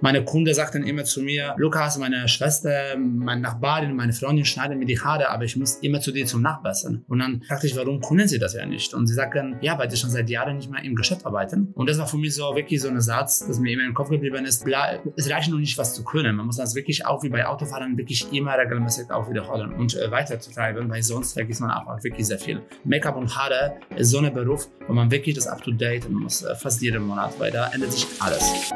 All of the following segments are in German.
Meine Kunde sagten immer zu mir, Lukas, meine Schwester, meine Nachbarin, meine Freundin schneiden mir die Haare, aber ich muss immer zu dir zum Nachbessern. Und dann dachte ich, warum können sie das ja nicht? Und sie sagten, ja, weil sie schon seit Jahren nicht mehr im Geschäft arbeiten. Und das war für mich so wirklich so ein Satz, das mir immer im Kopf geblieben ist. Es reicht noch nicht, was zu können. Man muss das wirklich auch wie bei Autofahrern wirklich immer regelmäßig auch wiederholen und äh, weiterzutreiben, weil sonst vergisst man auch wirklich sehr viel. Make-up und Haare ist so ein Beruf, wo man wirklich das up-to-date muss, äh, fast jeden Monat, weil da ändert sich alles.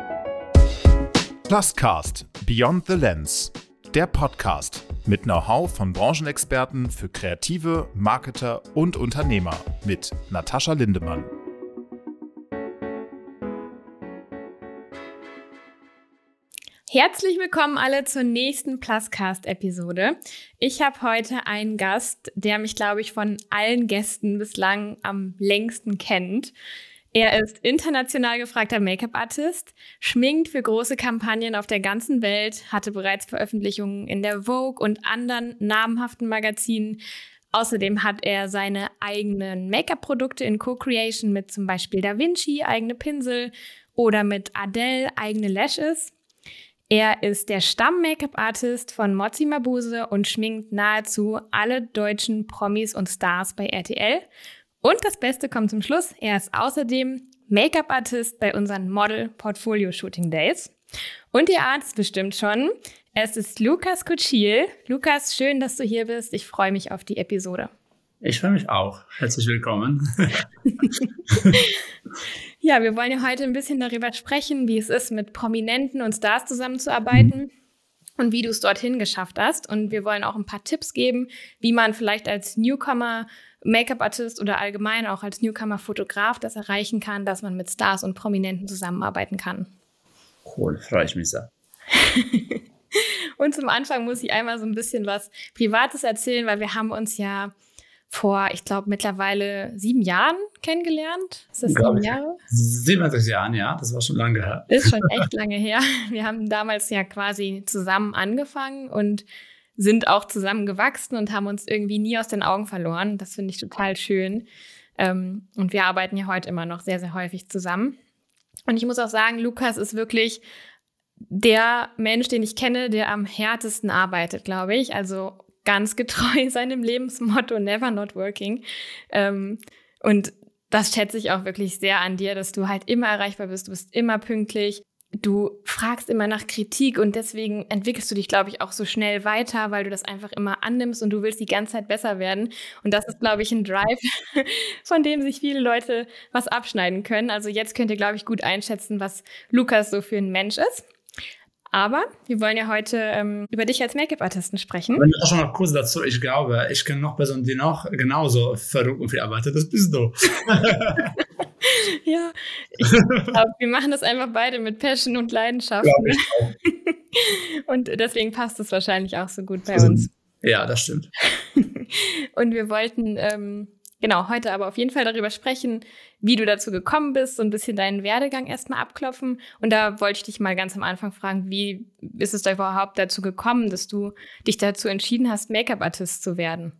Pluscast Beyond the Lens. Der Podcast mit Know-how von Branchenexperten für Kreative, Marketer und Unternehmer mit Natascha Lindemann. Herzlich willkommen alle zur nächsten Pluscast-Episode. Ich habe heute einen Gast, der mich, glaube ich, von allen Gästen bislang am längsten kennt. Er ist international gefragter Make-up-Artist, schminkt für große Kampagnen auf der ganzen Welt, hatte bereits Veröffentlichungen in der Vogue und anderen namhaften Magazinen. Außerdem hat er seine eigenen Make-up-Produkte in Co-Creation mit zum Beispiel Da Vinci, eigene Pinsel oder mit Adele, eigene Lashes. Er ist der Stamm-Make-up-Artist von Mozzi Mabuse und schminkt nahezu alle deutschen Promis und Stars bei RTL und das Beste kommt zum Schluss. Er ist außerdem Make-up-Artist bei unseren Model-Portfolio-Shooting Days. Und ihr ahnt es bestimmt schon. Es ist Lukas Kutschil. Lukas, schön, dass du hier bist. Ich freue mich auf die Episode. Ich freue mich auch. Herzlich willkommen. ja, wir wollen ja heute ein bisschen darüber sprechen, wie es ist, mit Prominenten und Stars zusammenzuarbeiten. Mhm und wie du es dorthin geschafft hast. Und wir wollen auch ein paar Tipps geben, wie man vielleicht als Newcomer Make-up-Artist oder allgemein auch als Newcomer-Fotograf das erreichen kann, dass man mit Stars und Prominenten zusammenarbeiten kann. Cool, freue ich mich sehr. und zum Anfang muss ich einmal so ein bisschen was Privates erzählen, weil wir haben uns ja vor, ich glaube, mittlerweile sieben Jahren kennengelernt. Ist das sieben Jahre? 27 Jahren, ja, das war schon lange her. Ist schon echt lange her. Wir haben damals ja quasi zusammen angefangen und sind auch zusammen gewachsen und haben uns irgendwie nie aus den Augen verloren. Das finde ich total schön. Ähm, und wir arbeiten ja heute immer noch sehr, sehr häufig zusammen. Und ich muss auch sagen, Lukas ist wirklich der Mensch, den ich kenne, der am härtesten arbeitet, glaube ich. Also ganz getreu seinem Lebensmotto, never not working. Ähm, und das schätze ich auch wirklich sehr an dir, dass du halt immer erreichbar bist, du bist immer pünktlich, du fragst immer nach Kritik und deswegen entwickelst du dich, glaube ich, auch so schnell weiter, weil du das einfach immer annimmst und du willst die ganze Zeit besser werden. Und das ist, glaube ich, ein Drive, von dem sich viele Leute was abschneiden können. Also jetzt könnt ihr, glaube ich, gut einschätzen, was Lukas so für ein Mensch ist. Aber wir wollen ja heute ähm, über dich als Make-up-Artisten sprechen. Wenn auch schon mal kurz dazu, ich glaube, ich kenne noch Personen, die noch genauso verrückt und viel arbeitet. Das bist du. ja, ich glaube, wir machen das einfach beide mit Passion und Leidenschaft. Ne? und deswegen passt es wahrscheinlich auch so gut bei uns. Ja, das stimmt. und wir wollten ähm, genau heute aber auf jeden Fall darüber sprechen, wie du dazu gekommen bist, so ein bisschen deinen Werdegang erstmal abklopfen. Und da wollte ich dich mal ganz am Anfang fragen, wie ist es da überhaupt dazu gekommen, dass du dich dazu entschieden hast, Make-up-Artist zu werden?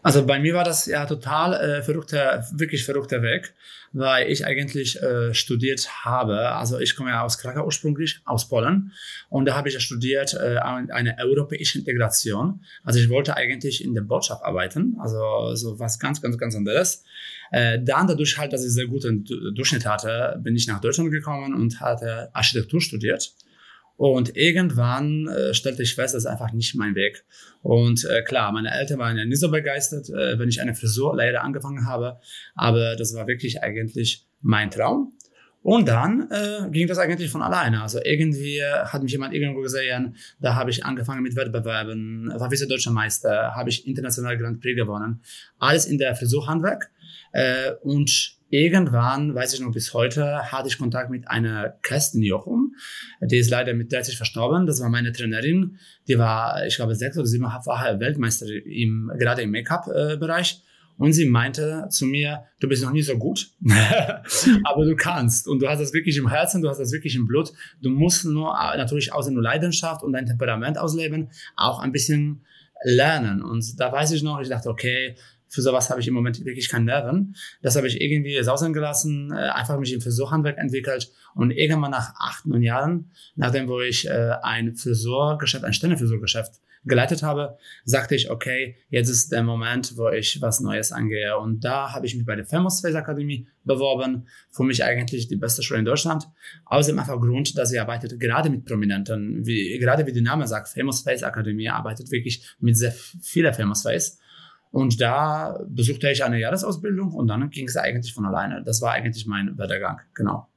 Also bei mir war das ja total äh, verrückter, wirklich verrückter Weg, weil ich eigentlich äh, studiert habe. Also ich komme ja aus Krakau ursprünglich, aus Polen. Und da habe ich ja studiert äh, eine europäische Integration. Also ich wollte eigentlich in der Botschaft arbeiten, also so was ganz, ganz, ganz anderes. Äh, dann dadurch halt, dass ich sehr guten Durchschnitt hatte, bin ich nach Deutschland gekommen und hatte Architektur studiert. Und irgendwann äh, stellte ich fest, das ist einfach nicht mein Weg. Und äh, klar, meine Eltern waren ja nicht so begeistert, äh, wenn ich eine Frisur leider angefangen habe. Aber das war wirklich eigentlich mein Traum. Und dann äh, ging das eigentlich von alleine. Also irgendwie hat mich jemand irgendwo gesehen, da habe ich angefangen mit Wettbewerben, war Vize-Deutscher Meister, habe ich international Grand Prix gewonnen. Alles in der Frisurhandwerk. Äh, und irgendwann, weiß ich noch bis heute, hatte ich Kontakt mit einer Kerstin Jochum. Die ist leider mit 30 verstorben. Das war meine Trainerin. Die war, ich glaube, sechs oder sieben Jahre Weltmeister im, gerade im Make-up-Bereich. Und sie meinte zu mir, du bist noch nie so gut, aber du kannst. Und du hast das wirklich im Herzen, du hast das wirklich im Blut. Du musst nur natürlich außer nur Leidenschaft und dein Temperament ausleben, auch ein bisschen lernen. Und da weiß ich noch, ich dachte, okay, Für sowas habe ich im Moment wirklich keine Nerven. Das habe ich irgendwie sausen gelassen, äh, einfach mich im Frisurhandwerk entwickelt und irgendwann nach acht, neun Jahren, nachdem wo ich äh, ein Frisurgeschäft, ein Ständerfrisurgeschäft geleitet habe, sagte ich, okay, jetzt ist der Moment, wo ich was Neues angehe. Und da habe ich mich bei der Famous Face Akademie beworben. Für mich eigentlich die beste Schule in Deutschland. Aus dem einfach Grund, dass sie arbeitet gerade mit Prominenten, wie, gerade wie der Name sagt, Famous Face Akademie arbeitet wirklich mit sehr vielen Famous Face. Und da besuchte ich eine Jahresausbildung und dann ging es eigentlich von alleine. Das war eigentlich mein Werdegang, genau.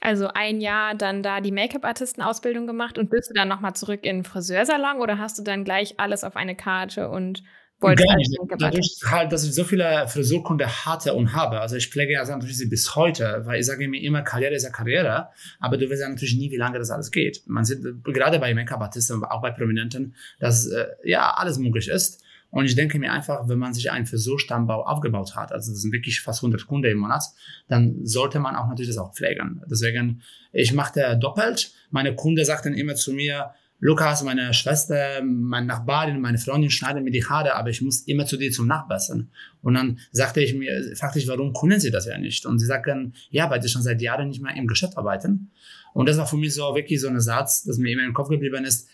Also ein Jahr dann da die Make-up-Artisten-Ausbildung gemacht und bist du dann nochmal zurück in den Friseursalon oder hast du dann gleich alles auf eine Karte und wolltest Gar nicht. Dadurch halt, dass ich so viele Frisurkunde hatte und habe. Also ich pflege ja natürlich sie bis heute, weil ich sage mir immer, Karriere ist ja Karriere, aber du weißt ja natürlich nie, wie lange das alles geht. Man sieht gerade bei Make-up-Artisten, auch bei Prominenten, dass äh, ja alles möglich ist. Und ich denke mir einfach, wenn man sich einen Friseurstammbau aufgebaut hat, also das sind wirklich fast 100 Kunden im Monat, dann sollte man auch natürlich das auch pflegen. Deswegen, ich mache doppelt. Meine Kunden sagten immer zu mir, Lukas, meine Schwester, meine Nachbarin, meine Freundin schneiden mir die Haare, aber ich muss immer zu dir zum Nachbessern. Und dann sagte ich mir, fragte ich, warum können sie das ja nicht? Und sie sagten, ja, weil sie schon seit Jahren nicht mehr im Geschäft arbeiten. Und das war für mich so wirklich so ein Satz, das mir immer im Kopf geblieben ist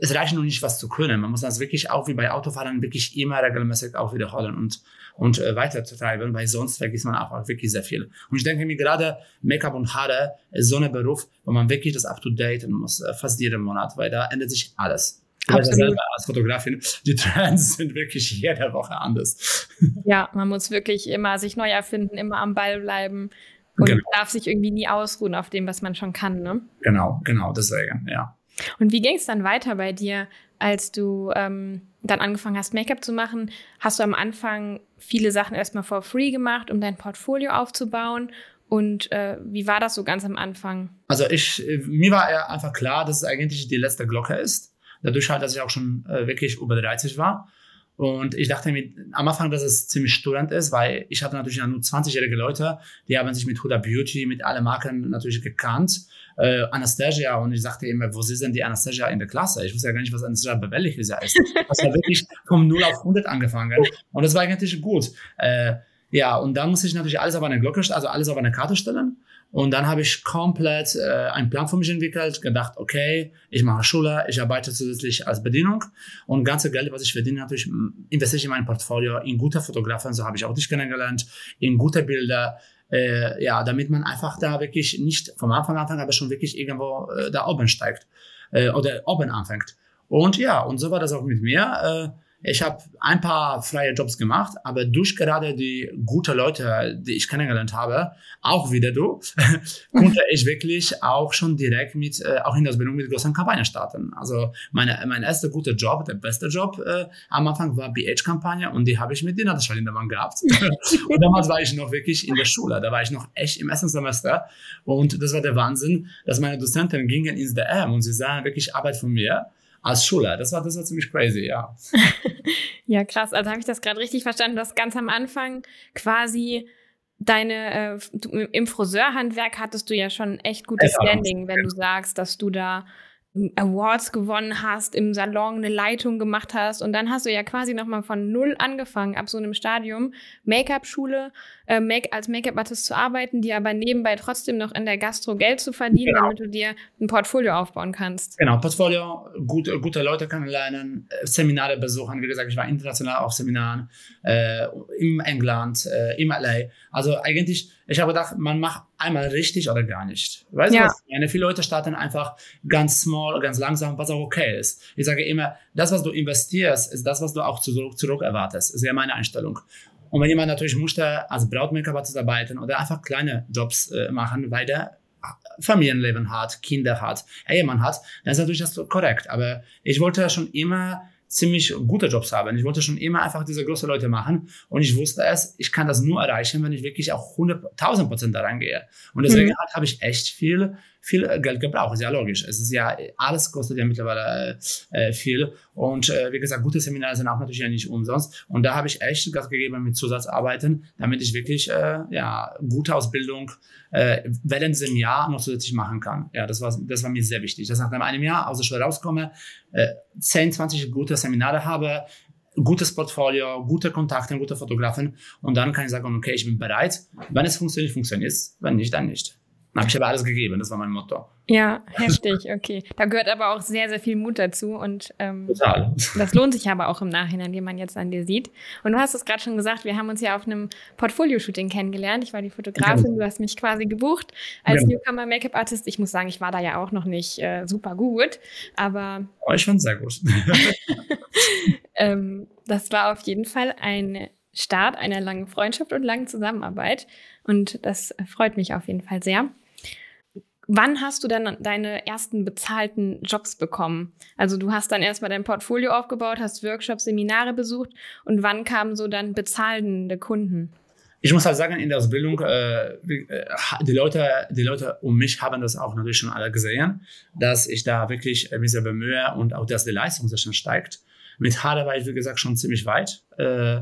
es reicht noch nicht, was zu können. Man muss das wirklich auch wie bei Autofahrern wirklich immer regelmäßig auch wiederholen und, und äh, weiterzutreiben, weil sonst vergisst man auch wirklich sehr viel. Und ich denke mir gerade, Make-up und Haare ist so ein Beruf, wo man wirklich das up-to-date muss, äh, fast jeden Monat, weil da ändert sich alles. Selber als Fotografin, die Trends sind wirklich jede Woche anders. Ja, man muss wirklich immer sich neu erfinden, immer am Ball bleiben und genau. darf sich irgendwie nie ausruhen auf dem, was man schon kann, ne? Genau, genau, deswegen, ja. Und wie ging es dann weiter bei dir, als du ähm, dann angefangen hast, Make-up zu machen? Hast du am Anfang viele Sachen erstmal for free gemacht, um dein Portfolio aufzubauen? Und äh, wie war das so ganz am Anfang? Also ich, mir war einfach klar, dass es eigentlich die letzte Glocke ist. Dadurch halt, dass ich auch schon äh, wirklich über 30 war. Und ich dachte mir am Anfang, dass es ziemlich störend ist, weil ich hatte natürlich nur 20-jährige Leute, die haben sich mit Huda Beauty, mit allen Marken natürlich gekannt äh, Anastasia und ich sagte immer, wo denn die Anastasia in der Klasse? Ich wusste ja gar nicht, was Anastasia Beverly ist. Das war wirklich vom 0 auf 100 angefangen und das war eigentlich gut. Äh, ja, und dann musste ich natürlich alles auf eine Glocke, also alles auf eine Karte stellen. Und dann habe ich komplett äh, einen Plan für mich entwickelt, gedacht, okay, ich mache Schule, ich arbeite zusätzlich als Bedienung und ganze Geld, was ich verdiene, natürlich investiere ich in mein Portfolio, in gute Fotografen, so habe ich auch dich kennengelernt, in gute Bilder, äh, ja, damit man einfach da wirklich nicht vom Anfang an, aber schon wirklich irgendwo äh, da oben steigt äh, oder oben anfängt. Und ja, und so war das auch mit mir. Äh, ich habe ein paar freie Jobs gemacht, aber durch gerade die gute Leute, die ich kennengelernt habe, auch wieder du, konnte ich wirklich auch schon direkt mit, äh, auch in der Ausbildung mit großen Kampagnen starten. Also meine, mein erster guter Job, der beste Job äh, am Anfang war BH-Kampagne und die habe ich mit Dina in der Wand gehabt. und damals war ich noch wirklich in der Schule, da war ich noch echt im ersten Semester und das war der Wahnsinn, dass meine Dozenten gingen ins DM und sie sahen wirklich Arbeit von mir als Schüler. Das war, das war ziemlich crazy, ja. ja, krass. Also habe ich das gerade richtig verstanden, dass ganz am Anfang quasi deine, äh, du, im Friseurhandwerk hattest du ja schon echt gutes Standing, wenn du sagst, dass du da Awards gewonnen hast, im Salon eine Leitung gemacht hast und dann hast du ja quasi nochmal von null angefangen, ab so einem Stadium, Make-up-Schule, äh, Make als Make-up-Artist zu arbeiten, die aber nebenbei trotzdem noch in der Gastro Geld zu verdienen, genau. damit du dir ein Portfolio aufbauen kannst. Genau, Portfolio, gute, gute Leute kennenlernen, äh, Seminare besuchen. Wie gesagt, ich war international auf Seminaren äh, im England, äh, im LA. Also eigentlich, ich habe gedacht, man macht einmal richtig oder gar nicht. Weißt du, ja. was meine? Viele Leute starten einfach ganz small, ganz langsam, was auch okay ist. Ich sage immer, das, was du investierst, ist das, was du auch zurück, zurück erwartest. Das ist ja meine Einstellung. Und wenn jemand natürlich möchte, als Brautmaker arbeiten oder einfach kleine Jobs äh, machen, weil der Familienleben hat, Kinder hat, Ehemann hat, dann ist natürlich das korrekt. Aber ich wollte schon immer ziemlich gute Jobs haben. Ich wollte schon immer einfach diese großen Leute machen und ich wusste es, ich kann das nur erreichen, wenn ich wirklich auch 100.000 Prozent da reingehe. Und deswegen mhm. habe ich echt viel, viel Geld gebraucht. Ist ja logisch. Es ist ja, alles kostet ja mittlerweile äh, viel. Und äh, wie gesagt, gute Seminare sind auch natürlich ja nicht umsonst. Und da habe ich echt Gas gegeben mit Zusatzarbeiten, damit ich wirklich äh, ja, gute Ausbildung äh, während diesem Jahr noch zusätzlich machen kann. Ja, das war, das war mir sehr wichtig, dass nach einem Jahr aus der Schule rauskomme, äh, 10, 20 gute Seminare habe, gutes Portfolio, gute Kontakte, gute Fotografen und dann kann ich sagen, okay, ich bin bereit. Wenn es funktioniert, funktioniert es. Wenn nicht, dann nicht. Dann habe ich aber alles gegeben, das war mein Motto. Ja, heftig, okay. Da gehört aber auch sehr, sehr viel Mut dazu und ähm, Total. das lohnt sich aber auch im Nachhinein, wie man jetzt an dir sieht. Und du hast es gerade schon gesagt, wir haben uns ja auf einem Portfolio-Shooting kennengelernt. Ich war die Fotografin, du hast mich quasi gebucht als Ja. Newcomer Make-up-Artist. Ich muss sagen, ich war da ja auch noch nicht äh, super gut, aber Oh, ich fand sehr gut. ähm, das war auf jeden Fall ein Start einer langen Freundschaft und langen Zusammenarbeit. Und das freut mich auf jeden Fall sehr. Wann hast du dann deine ersten bezahlten Jobs bekommen? Also du hast dann erstmal dein Portfolio aufgebaut, hast Workshops, Seminare besucht und wann kamen so dann bezahlende Kunden? Ich muss halt sagen, in der Ausbildung, äh, äh, die, Leute, die Leute um mich haben das auch natürlich schon alle gesehen, dass ich da wirklich äh, mich sehr bemühe und auch, dass die Leistung sehr schnell steigt. Mit Haare war ich, wie gesagt, schon ziemlich weit, äh,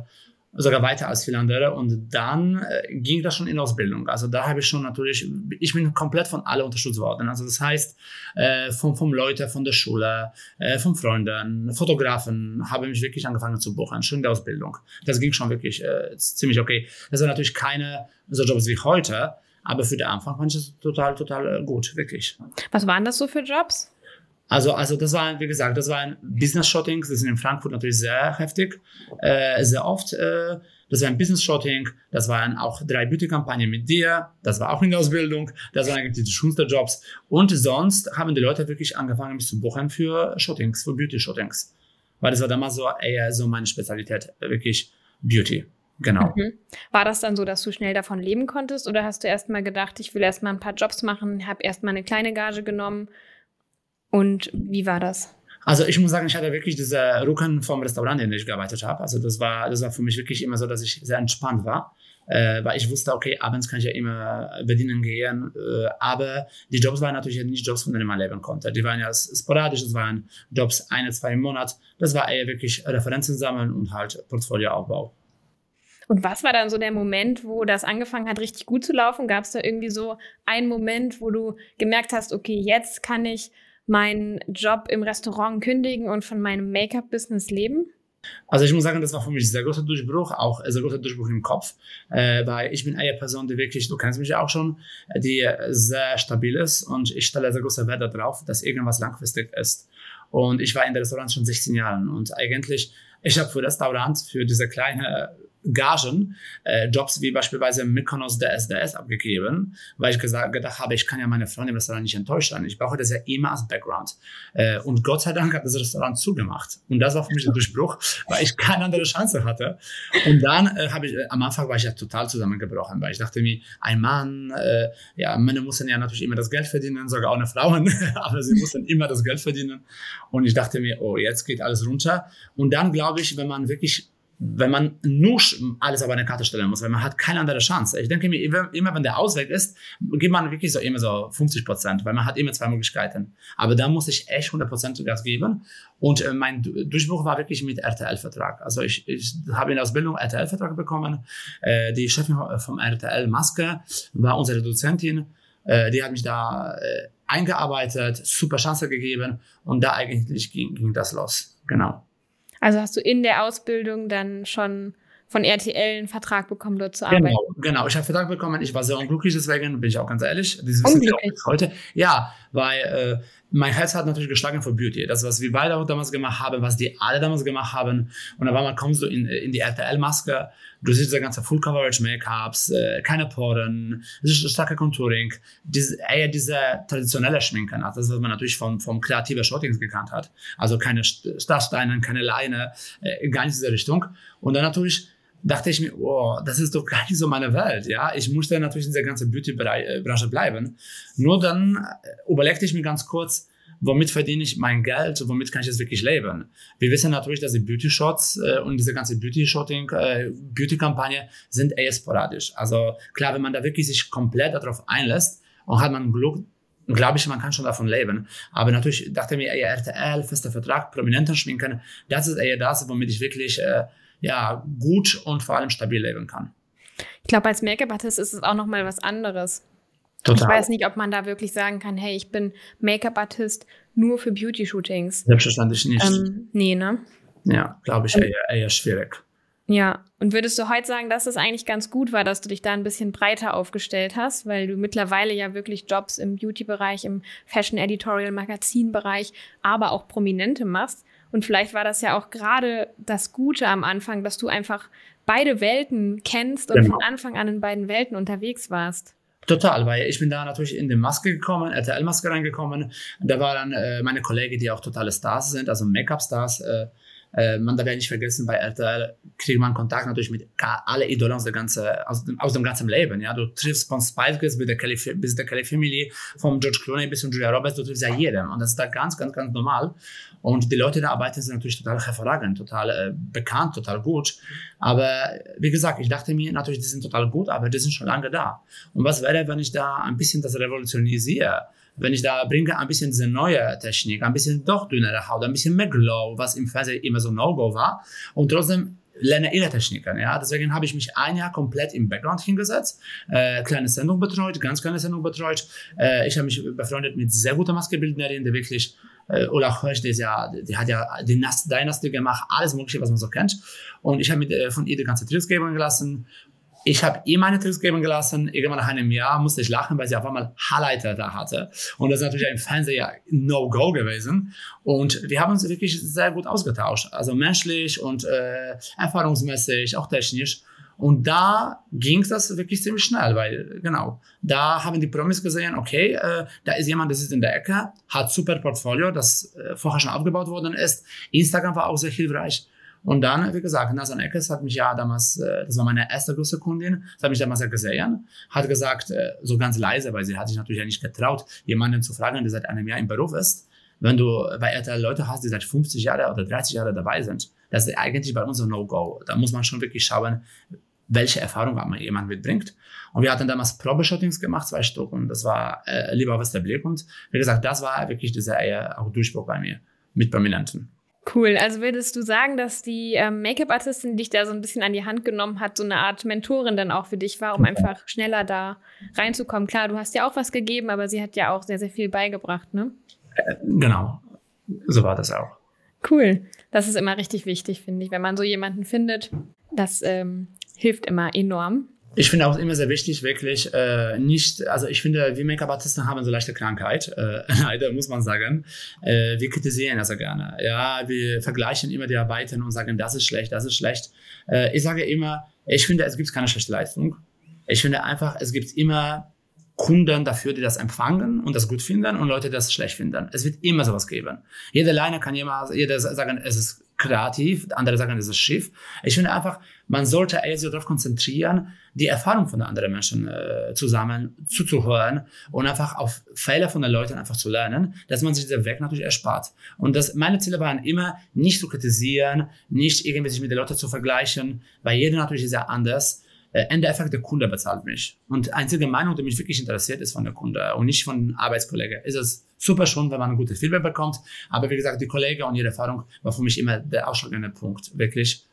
sogar weiter als viele andere. Und dann äh, ging das schon in Ausbildung. Also da habe ich schon natürlich, ich bin komplett von alle unterstützt worden. Also das heißt, äh, von, von Leuten von der Schule, äh, von Freunden, Fotografen, habe mich wirklich angefangen zu buchen, schon in der Ausbildung. Das ging schon wirklich äh, ziemlich okay. Das sind natürlich keine so Jobs wie heute, aber für den Anfang fand ich es total, total äh, gut, wirklich. Was waren das so für Jobs? Also, also das war, wie gesagt, das waren Business-Shootings, das sind in Frankfurt natürlich sehr heftig, äh, sehr oft. Äh, das war ein Business-Shooting, das waren auch drei Beauty-Kampagnen mit dir, das war auch in der Ausbildung, das waren eigentlich die schönsten Jobs. Und sonst haben die Leute wirklich angefangen, mich zu buchen für Shootings, für Beauty-Shootings. Weil das war damals so eher so meine Spezialität, wirklich Beauty. Genau. Mhm. War das dann so, dass du schnell davon leben konntest oder hast du erst mal gedacht, ich will erst mal ein paar Jobs machen, habe erst mal eine kleine Gage genommen? Und wie war das? Also ich muss sagen, ich hatte wirklich diese Rücken vom Restaurant, in dem ich gearbeitet habe. Also das war, das war für mich wirklich immer so, dass ich sehr entspannt war. Äh, weil ich wusste, okay, abends kann ich ja immer bedienen gehen. Äh, aber die Jobs waren natürlich nicht Jobs, von denen man leben konnte. Die waren ja sporadisch, es waren Jobs eine, zwei im Monat. Das war eher wirklich Referenzen sammeln und halt Portfolioaufbau. Und was war dann so der Moment, wo das angefangen hat, richtig gut zu laufen? Gab es da irgendwie so einen Moment, wo du gemerkt hast, okay, jetzt kann ich meinen Job im Restaurant kündigen und von meinem Make-up-Business leben? Also ich muss sagen, das war für mich ein sehr großer Durchbruch, auch ein sehr großer Durchbruch im Kopf, äh, weil ich bin eine Person, die wirklich, du kennst mich ja auch schon, die sehr stabil ist und ich stelle sehr große Wert darauf, dass irgendwas langfristig ist. Und ich war in der Restaurant schon 16 Jahren und eigentlich, ich habe für das Restaurant, für diese kleine Gagen äh, Jobs wie beispielsweise Mykonos DSDS abgegeben, weil ich gesagt, gedacht habe, ich kann ja meine Freunde im Restaurant nicht enttäuschen. Ich brauche das ja immer als Background. Äh, und Gott sei Dank hat das Restaurant zugemacht. Und das war für mich der Durchbruch, weil ich keine andere Chance hatte. Und dann äh, habe ich, äh, am Anfang war ich ja total zusammengebrochen, weil ich dachte mir, ein Mann, äh, ja, Männer müssen ja natürlich immer das Geld verdienen, sogar auch eine Frauen, aber sie müssen immer das Geld verdienen. Und ich dachte mir, oh, jetzt geht alles runter. Und dann glaube ich, wenn man wirklich wenn man nur alles auf eine Karte stellen muss, weil man hat keine andere Chance. Ich denke mir, immer wenn der Ausweg ist, gibt man wirklich so immer so 50 Prozent, weil man hat immer zwei Möglichkeiten. Aber da muss ich echt 100 Prozent Gas geben. Und äh, mein Durchbruch war wirklich mit RTL-Vertrag. Also ich, ich habe in der Ausbildung RTL-Vertrag bekommen. Äh, die Chefin vom RTL, Maske, war unsere Dozentin. Äh, die hat mich da eingearbeitet, super Chance gegeben und da eigentlich ging, ging das los. Genau. Also hast du in der Ausbildung dann schon von RTL einen Vertrag bekommen, dort zu arbeiten? Genau, genau. Ich habe Vertrag bekommen. Ich war sehr unglücklich deswegen, bin ich auch ganz ehrlich. Das wissen Sie auch bis heute. Ja, weil äh, mein Herz hat natürlich geschlagen für Beauty. Das, was wir beide auch damals gemacht haben, was die alle damals gemacht haben. Und dann war man kommst du in, in die RTL-Maske. Du siehst diese ganze Full Coverage Make-ups, äh, keine Poren, starke Contouring, diese, eher diese traditionelle Schminken, also das, was man natürlich vom, vom kreativen Shootings gekannt hat. Also keine Starsteine, keine Leine, äh, gar nicht in diese Richtung. Und dann natürlich dachte ich mir, oh, das ist doch gar nicht so meine Welt, ja. Ich musste natürlich in der ganzen Beauty-Branche bleiben. Nur dann überlegte ich mir ganz kurz, womit verdiene ich mein Geld, womit kann ich jetzt wirklich leben? Wir wissen natürlich, dass die Beauty-Shots äh, und diese ganze Beauty-Shotting, äh, Beauty-Kampagne sind eher sporadisch. Also klar, wenn man da wirklich sich komplett darauf einlässt und hat man Glück, glaube ich, man kann schon davon leben. Aber natürlich dachte ich mir eher RTL, fester Vertrag, prominenter schminken, das ist eher das, womit ich wirklich äh, ja, gut und vor allem stabil leben kann. Ich glaube, als Make-up-Artist ist es auch nochmal was anderes. Total. Ich weiß nicht, ob man da wirklich sagen kann, hey, ich bin Make-up-Artist nur für Beauty-Shootings. Selbstverständlich nicht. Ähm, nee, ne? Ja, glaube ich, eher, eher schwierig. Ja, und würdest du heute sagen, dass es eigentlich ganz gut war, dass du dich da ein bisschen breiter aufgestellt hast, weil du mittlerweile ja wirklich Jobs im Beauty-Bereich, im Fashion-Editorial-Magazin-Bereich, aber auch Prominente machst? Und vielleicht war das ja auch gerade das Gute am Anfang, dass du einfach beide Welten kennst und genau. von Anfang an in beiden Welten unterwegs warst. Total, weil ich bin da natürlich in die Maske gekommen, RTL-Maske reingekommen. Da waren äh, meine Kollegen, die auch totale Stars sind, also Make-up-Stars. Äh, äh, man darf ja nicht vergessen, bei RTL kriegt man Kontakt natürlich mit alle Idolen aus, der ganze, aus, dem, aus dem ganzen Leben. Ja? Du triffst von Spice Girls bis der, Kelly, bis der Kelly Family, vom George Clooney bis zu Julia Roberts, du triffst ja jeden. Und das ist da ganz, ganz, ganz normal. Und die Leute, die da arbeiten, sind natürlich total hervorragend, total äh, bekannt, total gut. Aber wie gesagt, ich dachte mir natürlich, die sind total gut, aber die sind schon lange da. Und was wäre, wenn ich da ein bisschen das revolutionisiere? Wenn ich da bringe ein bisschen diese neue Technik, ein bisschen doch dünnere Haut, ein bisschen mehr Glow, was im Fernsehen immer so No-Go war und trotzdem lerne ihre Techniken. Ja? Deswegen habe ich mich ein Jahr komplett im Background hingesetzt, äh, kleine Sendung betreut, ganz kleine Sendung betreut. Äh, ich habe mich befreundet mit sehr guter Maskebildnerin, die wirklich äh, Olaf Hirsch, die, ja, die hat ja die Dynastie gemacht, alles mögliche, was man so kennt. Und ich habe mir äh, von ihr die ganze Tricks geben gelassen ich habe ihr meine Tricks geben gelassen. Irgendwann nach einem Jahr musste ich lachen, weil sie auf einmal Haarleiter da hatte. Und das ist natürlich im Fernsehen ja No-Go gewesen. Und wir haben uns wirklich sehr gut ausgetauscht. Also menschlich und äh, erfahrungsmäßig, auch technisch. Und da ging das wirklich ziemlich schnell, weil genau, da haben die Promis gesehen, okay, äh, da ist jemand, der sitzt in der Ecke, hat super Portfolio, das äh, vorher schon aufgebaut worden ist. Instagram war auch sehr hilfreich. Und dann, wie gesagt, Nasan Eckes hat mich ja damals, äh, das war meine erste große Kundin, hat mich damals ja gesehen, hat gesagt, äh, so ganz leise, weil sie hat sich natürlich ja nicht getraut, jemanden zu fragen, der seit einem Jahr im Beruf ist. Wenn du bei RTL Leute hast, die seit 50 Jahren oder 30 Jahren dabei sind, das ist eigentlich bei uns ein No-Go. Da muss man schon wirklich schauen, welche Erfahrung man jemand mitbringt. Und wir hatten damals Probeshootings gemacht, zwei Stück, und das war äh, lieber Westerblick. Und wie gesagt, das war wirklich dieser eher auch Durchbruch bei mir mit Prominenten. Cool. Also würdest du sagen, dass die ähm, Make-up-Artistin, die dich da so ein bisschen an die Hand genommen hat, so eine Art Mentorin dann auch für dich war, um einfach schneller da reinzukommen? Klar, du hast ja auch was gegeben, aber sie hat ja auch sehr, sehr viel beigebracht, ne? Äh, genau. So war das auch. Cool. Das ist immer richtig wichtig, finde ich, wenn man so jemanden findet. Das ähm, hilft immer enorm. Ich finde auch immer sehr wichtig, wirklich äh, nicht, also ich finde, wir Make-up-Artisten haben so leichte Krankheit, äh, leider muss man sagen. Äh, wir kritisieren das ja gerne. Ja, wir vergleichen immer die Arbeiten und sagen, das ist schlecht, das ist schlecht. Äh, ich sage immer, ich finde, es gibt keine schlechte Leistung. Ich finde einfach, es gibt immer Kunden dafür, die das empfangen und das gut finden und Leute, die das schlecht finden. Es wird immer sowas geben. Jeder Leine kann jemand, jeder sagen, es ist kreativ, andere sagen, es ist schief. Ich finde einfach, man sollte eher sich darauf konzentrieren, die Erfahrung von anderen Menschen äh, zusammen zuzuhören und einfach auf Fehler von den Leuten einfach zu lernen, dass man sich diesen Weg natürlich erspart. Und das, meine Ziele waren immer, nicht zu kritisieren, nicht irgendwie sich mit den Leuten zu vergleichen, weil jeder natürlich ist ja anders äh, Endeffekt der Kunde bezahlt mich. Und einzige Meinung, die mich wirklich interessiert, ist von der Kunde und nicht von Arbeitskollegen. Ist es super schon, wenn man ein gutes Feedback bekommt. Aber wie gesagt, die Kollegen und ihre Erfahrung war für mich immer der ausschlaggebende Punkt. Wirklich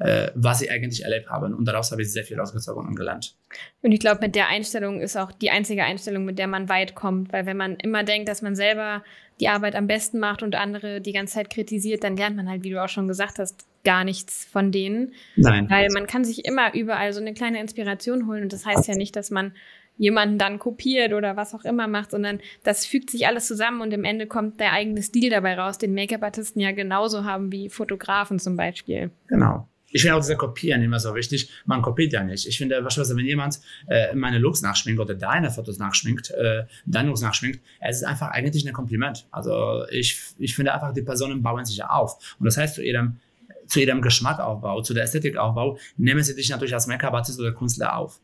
äh, was sie eigentlich erlebt haben. Und daraus habe ich sehr viel rausgezogen und gelernt. Und ich glaube, mit der Einstellung ist auch die einzige Einstellung, mit der man weit kommt. Weil wenn man immer denkt, dass man selber die Arbeit am besten macht und andere die ganze Zeit kritisiert, dann lernt man halt, wie du auch schon gesagt hast, gar nichts von denen. Nein. Weil man kann sich immer überall so eine kleine Inspiration holen. Und das heißt ja nicht, dass man jemanden dann kopiert oder was auch immer macht, sondern das fügt sich alles zusammen und im Ende kommt der eigene Stil dabei raus, den Make-up-Artisten ja genauso haben wie Fotografen zum Beispiel. Genau. Ich finde auch diese Kopieren immer so wichtig. Man kopiert ja nicht. Ich finde, beispielsweise, wenn jemand äh, meine Looks nachschminkt oder deine Fotos nachschminkt, äh, deine Looks nachschminkt, es ist einfach eigentlich ein Kompliment. Also ich, ich finde einfach, die Personen bauen sich auf. Und das heißt, zu ihrem, zu ihrem Geschmackaufbau, zu der Ästhetikaufbau, nehmen sie dich natürlich als Make-up-Artist oder Künstler auf.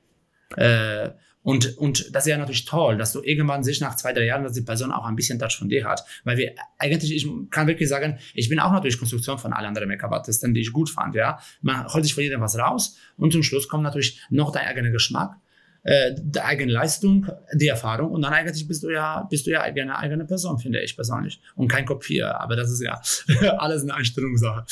Äh, und, und das ist ja natürlich toll, dass du irgendwann sich nach zwei, drei Jahren, dass die Person auch ein bisschen Touch von dir hat. Weil wir eigentlich, ich kann wirklich sagen, ich bin auch natürlich Konstruktion von allen anderen Make-up-Artisten, die ich gut fand, ja. Man holt sich von jedem was raus und zum Schluss kommt natürlich noch dein eigener Geschmack, äh, die eigene Leistung, die Erfahrung und dann eigentlich bist du ja, bist du ja eigene, eigene Person, finde ich persönlich. Und kein Kopier, aber das ist ja alles eine Einstellungssache.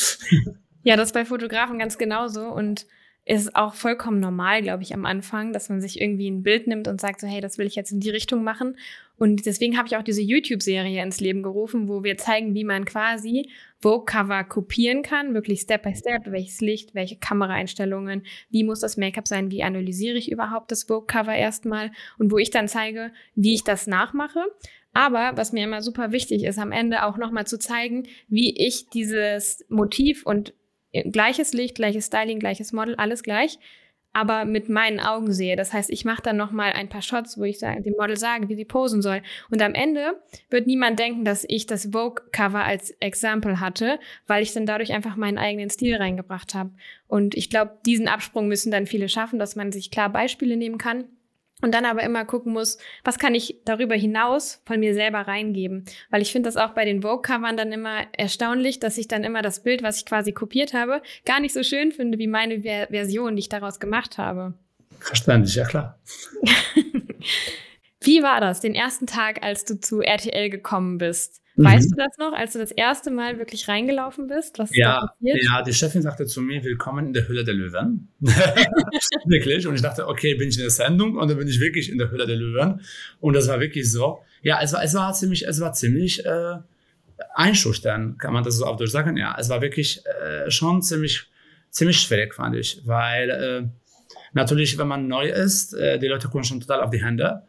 Ja, das bei Fotografen ganz genauso und ist auch vollkommen normal, glaube ich, am Anfang, dass man sich irgendwie ein Bild nimmt und sagt so, hey, das will ich jetzt in die Richtung machen. Und deswegen habe ich auch diese YouTube-Serie ins Leben gerufen, wo wir zeigen, wie man quasi Vogue-Cover kopieren kann, wirklich Step by Step, welches Licht, welche Kameraeinstellungen, wie muss das Make-up sein, wie analysiere ich überhaupt das Vogue-Cover erstmal und wo ich dann zeige, wie ich das nachmache. Aber was mir immer super wichtig ist, am Ende auch nochmal zu zeigen, wie ich dieses Motiv und gleiches Licht, gleiches Styling, gleiches Model, alles gleich, aber mit meinen Augen sehe. Das heißt, ich mache dann noch mal ein paar Shots, wo ich dem Model sage, wie sie posen soll. Und am Ende wird niemand denken, dass ich das Vogue-Cover als Example hatte, weil ich dann dadurch einfach meinen eigenen Stil reingebracht habe. Und ich glaube, diesen Absprung müssen dann viele schaffen, dass man sich klar Beispiele nehmen kann und dann aber immer gucken muss, was kann ich darüber hinaus von mir selber reingeben? Weil ich finde das auch bei den Vogue-Covern dann immer erstaunlich, dass ich dann immer das Bild, was ich quasi kopiert habe, gar nicht so schön finde wie meine Ver Version, die ich daraus gemacht habe. Verständlich, ja klar. wie war das, den ersten Tag, als du zu RTL gekommen bist? Weißt mhm. du das noch, als du das erste Mal wirklich reingelaufen bist? Was ja, ja, die Chefin sagte zu mir, willkommen in der Hülle der Löwen. wirklich. Und ich dachte, okay, bin ich in der Sendung und dann bin ich wirklich in der Hülle der Löwen. Und das war wirklich so. Ja, es war, es war ziemlich, es war ziemlich äh, einschüchtern, kann man das so auch durch sagen. Ja, es war wirklich äh, schon ziemlich, ziemlich schwierig, fand ich. Weil äh, natürlich, wenn man neu ist, äh, die Leute kommen schon total auf die Hände.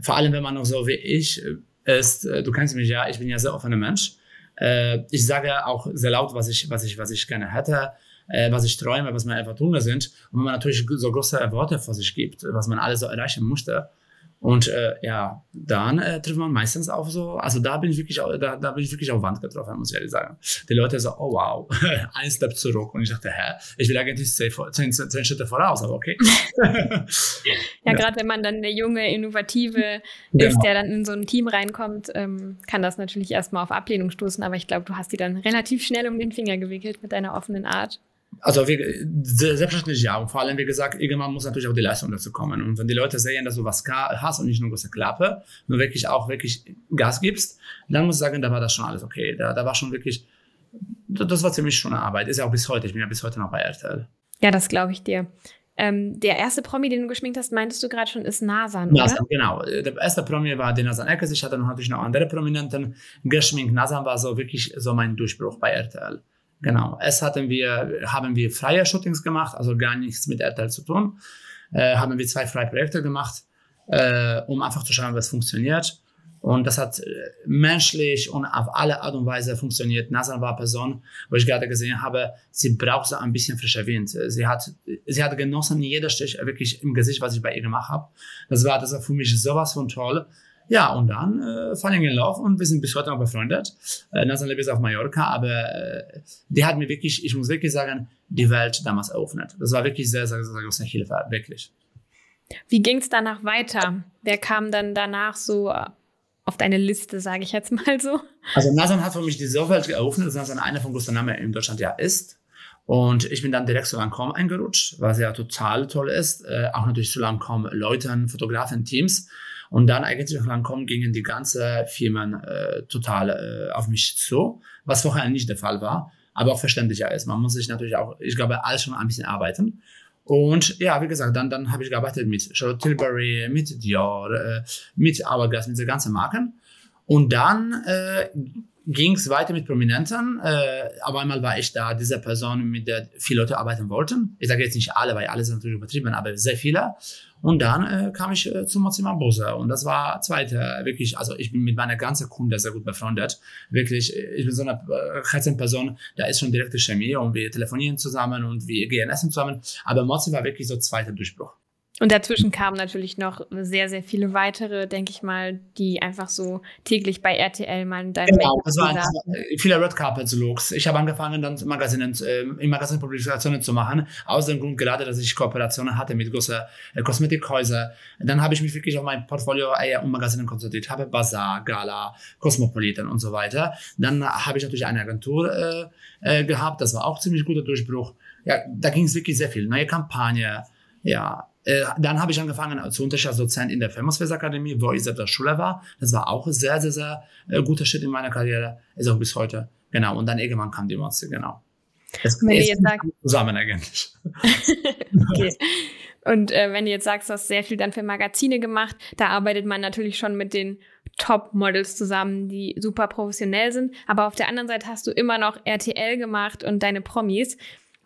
Vor allem, wenn man noch so wie ich ist, äh, du kennst mich ja, ich bin ja sehr offener Mensch. Äh, ich sage auch sehr laut, was ich, was ich, was ich gerne hätte, äh, was ich träume, was meine Erwartungen sind. Und wenn man natürlich so große Worte vor sich gibt, was man alles so erreichen möchte, und äh, ja, dann äh, trifft man meistens auf so, also da bin ich wirklich, da, da bin ich wirklich auf Wand getroffen, muss ich ehrlich sagen. Die Leute so, oh wow, ein Step zurück. Und ich dachte, hä, ich will eigentlich zehn, zehn, zehn Schritte voraus, aber okay. ja, ja. gerade wenn man dann der junge, innovative genau. ist, der dann in so ein Team reinkommt, ähm, kann das natürlich erstmal auf Ablehnung stoßen, aber ich glaube, du hast die dann relativ schnell um den Finger gewickelt mit deiner offenen Art. Also wie, selbstverständlich ja. Und vor allem, wie gesagt, irgendwann muss natürlich auch die Leistung dazu kommen. Und wenn die Leute sehen, dass du was hast und nicht nur große Klappe, nur wirklich auch wirklich Gas gibst, dann muss ich sagen, da war das schon alles okay. Da, da war schon wirklich, das war ziemlich schöne Arbeit. Ist ja auch bis heute. Ich bin ja bis heute noch bei RTL. Ja, das glaube ich dir. Ähm, der erste Promi, den du geschminkt hast, meintest du gerade schon, ist Nasan, Nasan, oder? genau. Der erste Promi war der Nasan Eckes. Ich hatte natürlich noch andere Prominenten geschminkt. Nasan war so wirklich so mein Durchbruch bei RTL. Genau. Es hatten wir, haben wir freie Shootings gemacht, also gar nichts mit RTL zu tun. Äh, haben wir zwei freie Projekte gemacht, äh, um einfach zu schauen, was funktioniert. Und das hat äh, menschlich und auf alle Art und Weise funktioniert. Nasan war Person, wo ich gerade gesehen habe, sie braucht so ein bisschen frischer Wind. Sie hat, sie hat genossen jeder Stich wirklich im Gesicht, was ich bei ihr gemacht habe. Das war, das war für mich sowas von toll. Ja, und dann äh, falling in love und wir sind bis heute noch befreundet. Äh, Nathan lebt jetzt auf Mallorca, aber äh, die hat mir wirklich, ich muss wirklich sagen, die Welt damals eröffnet. Das war wirklich sehr, sehr, sehr große Hilfe, wirklich. Wie ging es danach weiter? Wer kam dann danach so auf deine Liste, sage ich jetzt mal so? Also Nathan hat für mich diese Welt geöffnet, dass Nathan einer von größten Namen in Deutschland ja ist. Und ich bin dann direkt zu Lancome eingerutscht, was ja total toll ist. Äh, auch natürlich zu Lancome Leuten, Fotografen, Teams. Und dann eigentlich Lancome gingen die ganzen Firmen äh, total äh, auf mich zu, was vorher nicht der Fall war, aber auch verständlicher ist. Man muss sich natürlich auch, ich glaube, alles schon ein bisschen arbeiten. Und ja, wie gesagt, dann, dann habe ich gearbeitet mit Charlotte Tilbury, mit Dior, äh, mit Hourglass, mit den ganzen Marken. Und dann äh, ging es weiter mit Prominenten. Äh, aber einmal war ich da, diese Person, mit der viele Leute arbeiten wollten. Ich sage jetzt nicht alle, weil alle sind natürlich übertrieben, aber sehr viele. Und dann äh, kam ich äh, zu Mozima Bose und das war zweite, wirklich, also ich bin mit meiner ganzen Kunde sehr gut befreundet. Wirklich, ich bin so eine äh, Person, da ist schon direkte Chemie und wir telefonieren zusammen und wir gehen essen zusammen. Aber Mozima war wirklich so zweiter Durchbruch. Und dazwischen kamen natürlich noch sehr, sehr viele weitere, denke ich mal, die einfach so täglich bei RTL mal in deinem Genau, das waren viele Red Carpet Looks. Ich habe angefangen, dann Magazinen, äh, in Magazinen Publikationen zu machen, aus dem Grund gerade, dass ich Kooperationen hatte mit großen äh, Kosmetikhäusern. Dann habe ich mich wirklich auf mein Portfolio eher um Magazinen konzentriert, habe Bazaar, Gala, Cosmopolitan und so weiter. Dann habe ich natürlich eine Agentur äh, äh, gehabt, das war auch ziemlich guter Durchbruch. Ja, da ging es wirklich sehr viel. Neue Kampagne, ja, äh, dann habe ich angefangen zu unterrichten als Dozent in der Famous Akademie, wo ich selbst als Schüler war. Das war auch ein sehr, sehr, sehr äh, guter Schritt in meiner Karriere. Ist auch bis heute. Genau. Und dann irgendwann kam die Matze, genau. Das wenn jetzt sagt, zusammen eigentlich. okay. Und äh, wenn du jetzt sagst, du hast sehr viel dann für Magazine gemacht, da arbeitet man natürlich schon mit den Top-Models zusammen, die super professionell sind. Aber auf der anderen Seite hast du immer noch RTL gemacht und deine Promis.